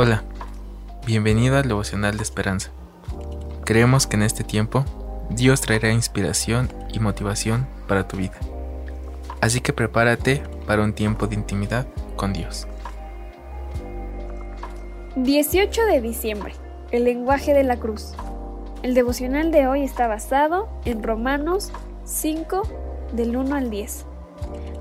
Hola, bienvenido al devocional de esperanza. Creemos que en este tiempo Dios traerá inspiración y motivación para tu vida. Así que prepárate para un tiempo de intimidad con Dios. 18 de diciembre, el lenguaje de la cruz. El devocional de hoy está basado en Romanos 5 del 1 al 10.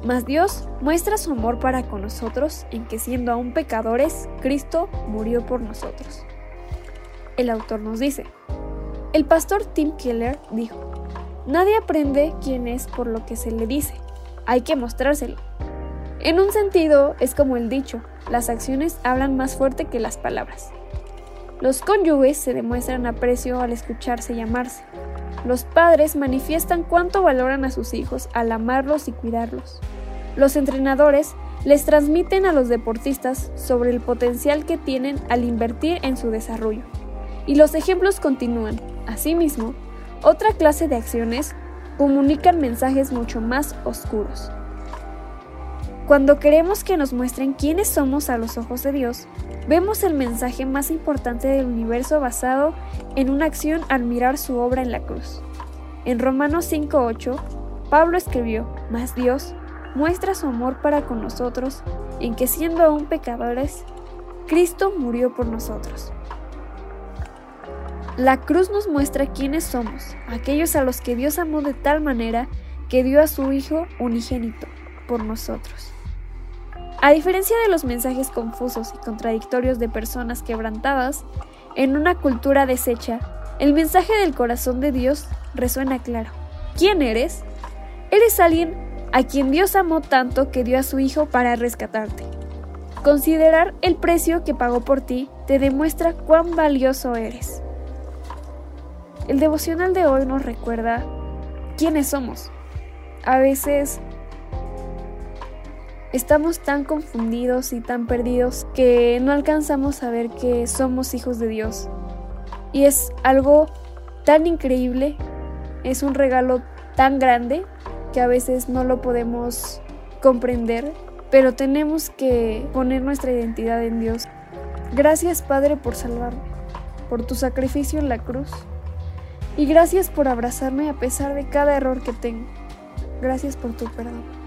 Mas Dios muestra su amor para con nosotros en que siendo aún pecadores, Cristo murió por nosotros. El autor nos dice, el pastor Tim Keller dijo, nadie aprende quién es por lo que se le dice, hay que mostrárselo. En un sentido, es como el dicho, las acciones hablan más fuerte que las palabras. Los cónyuges se demuestran aprecio al escucharse y amarse. Los padres manifiestan cuánto valoran a sus hijos al amarlos y cuidarlos. Los entrenadores les transmiten a los deportistas sobre el potencial que tienen al invertir en su desarrollo. Y los ejemplos continúan. Asimismo, otra clase de acciones comunican mensajes mucho más oscuros. Cuando queremos que nos muestren quiénes somos a los ojos de Dios, vemos el mensaje más importante del universo basado en una acción al mirar su obra en la cruz. En Romanos 5.8, Pablo escribió, Mas Dios muestra su amor para con nosotros en que siendo aún pecadores, Cristo murió por nosotros. La cruz nos muestra quiénes somos, aquellos a los que Dios amó de tal manera que dio a su Hijo unigénito por nosotros. A diferencia de los mensajes confusos y contradictorios de personas quebrantadas, en una cultura deshecha, el mensaje del corazón de Dios resuena claro. ¿Quién eres? Eres alguien a quien Dios amó tanto que dio a su Hijo para rescatarte. Considerar el precio que pagó por ti te demuestra cuán valioso eres. El devocional de hoy nos recuerda quiénes somos. A veces estamos tan confundidos y tan perdidos que no alcanzamos a ver que somos hijos de Dios. Y es algo tan increíble, es un regalo tan grande que a veces no lo podemos comprender, pero tenemos que poner nuestra identidad en Dios. Gracias Padre por salvarme, por tu sacrificio en la cruz. Y gracias por abrazarme a pesar de cada error que tengo. Gracias por tu perdón.